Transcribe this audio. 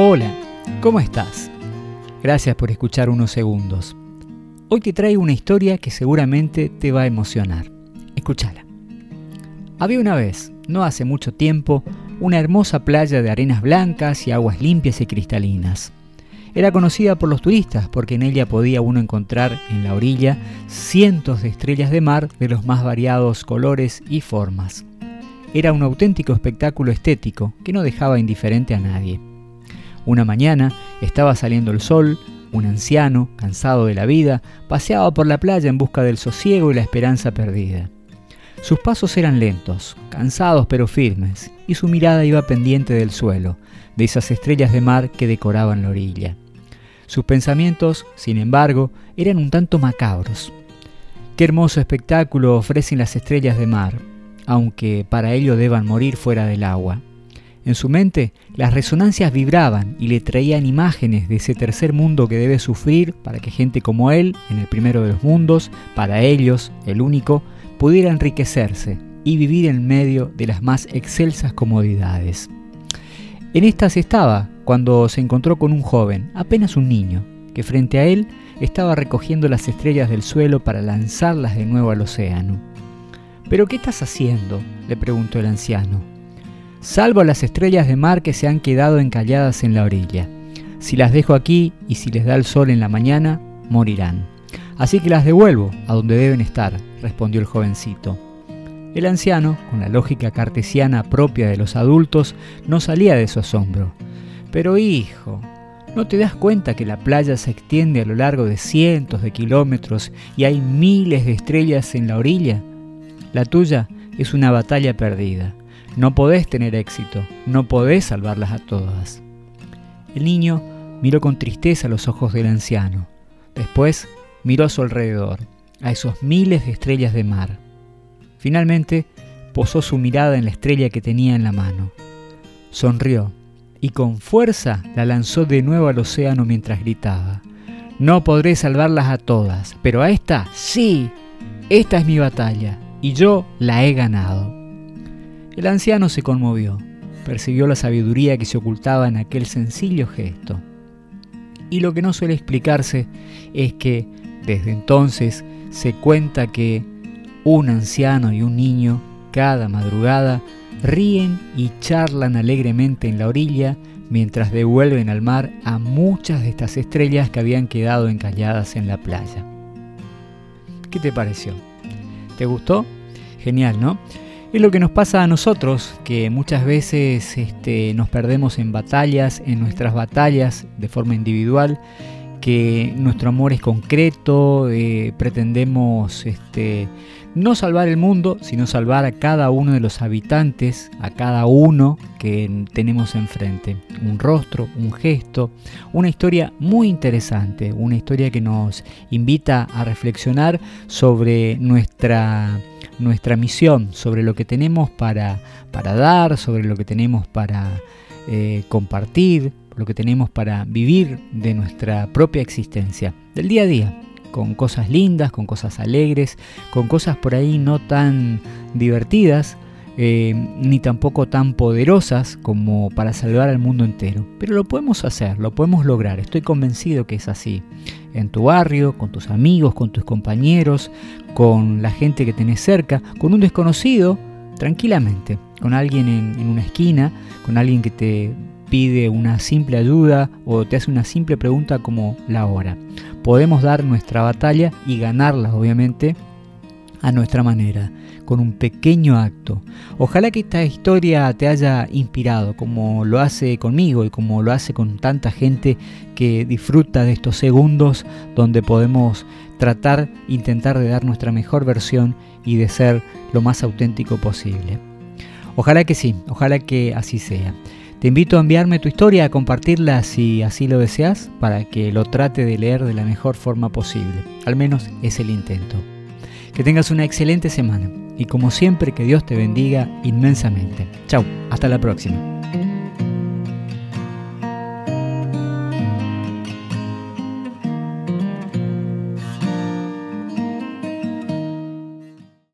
Hola, ¿cómo estás? Gracias por escuchar unos segundos. Hoy te traigo una historia que seguramente te va a emocionar. Escúchala. Había una vez, no hace mucho tiempo, una hermosa playa de arenas blancas y aguas limpias y cristalinas. Era conocida por los turistas porque en ella podía uno encontrar en la orilla cientos de estrellas de mar de los más variados colores y formas. Era un auténtico espectáculo estético que no dejaba indiferente a nadie. Una mañana estaba saliendo el sol, un anciano, cansado de la vida, paseaba por la playa en busca del sosiego y la esperanza perdida. Sus pasos eran lentos, cansados pero firmes, y su mirada iba pendiente del suelo, de esas estrellas de mar que decoraban la orilla. Sus pensamientos, sin embargo, eran un tanto macabros. Qué hermoso espectáculo ofrecen las estrellas de mar, aunque para ello deban morir fuera del agua. En su mente las resonancias vibraban y le traían imágenes de ese tercer mundo que debe sufrir para que gente como él, en el primero de los mundos, para ellos, el único, pudiera enriquecerse y vivir en medio de las más excelsas comodidades. En estas estaba cuando se encontró con un joven, apenas un niño, que frente a él estaba recogiendo las estrellas del suelo para lanzarlas de nuevo al océano. ¿Pero qué estás haciendo? le preguntó el anciano. Salvo las estrellas de mar que se han quedado encalladas en la orilla. Si las dejo aquí y si les da el sol en la mañana, morirán. Así que las devuelvo a donde deben estar, respondió el jovencito. El anciano, con la lógica cartesiana propia de los adultos, no salía de su asombro. Pero hijo, ¿no te das cuenta que la playa se extiende a lo largo de cientos de kilómetros y hay miles de estrellas en la orilla? La tuya es una batalla perdida. No podés tener éxito, no podés salvarlas a todas. El niño miró con tristeza los ojos del anciano. Después miró a su alrededor, a esos miles de estrellas de mar. Finalmente, posó su mirada en la estrella que tenía en la mano. Sonrió y con fuerza la lanzó de nuevo al océano mientras gritaba. No podré salvarlas a todas, pero a esta sí. Esta es mi batalla y yo la he ganado. El anciano se conmovió, percibió la sabiduría que se ocultaba en aquel sencillo gesto. Y lo que no suele explicarse es que desde entonces se cuenta que un anciano y un niño cada madrugada ríen y charlan alegremente en la orilla mientras devuelven al mar a muchas de estas estrellas que habían quedado encalladas en la playa. ¿Qué te pareció? ¿Te gustó? Genial, ¿no? Es lo que nos pasa a nosotros, que muchas veces este, nos perdemos en batallas, en nuestras batallas de forma individual nuestro amor es concreto, eh, pretendemos este, no salvar el mundo, sino salvar a cada uno de los habitantes, a cada uno que tenemos enfrente. Un rostro, un gesto, una historia muy interesante, una historia que nos invita a reflexionar sobre nuestra, nuestra misión, sobre lo que tenemos para, para dar, sobre lo que tenemos para eh, compartir, lo que tenemos para vivir de nuestra propia existencia, del día a día, con cosas lindas, con cosas alegres, con cosas por ahí no tan divertidas, eh, ni tampoco tan poderosas como para salvar al mundo entero. Pero lo podemos hacer, lo podemos lograr, estoy convencido que es así. En tu barrio, con tus amigos, con tus compañeros, con la gente que tenés cerca, con un desconocido, tranquilamente, con alguien en, en una esquina, con alguien que te pide una simple ayuda o te hace una simple pregunta como la hora. Podemos dar nuestra batalla y ganarla, obviamente, a nuestra manera, con un pequeño acto. Ojalá que esta historia te haya inspirado, como lo hace conmigo y como lo hace con tanta gente que disfruta de estos segundos donde podemos tratar, intentar de dar nuestra mejor versión y de ser lo más auténtico posible. Ojalá que sí, ojalá que así sea. Te invito a enviarme tu historia, a compartirla si así lo deseas, para que lo trate de leer de la mejor forma posible. Al menos es el intento. Que tengas una excelente semana y como siempre que Dios te bendiga inmensamente. Chao, hasta la próxima.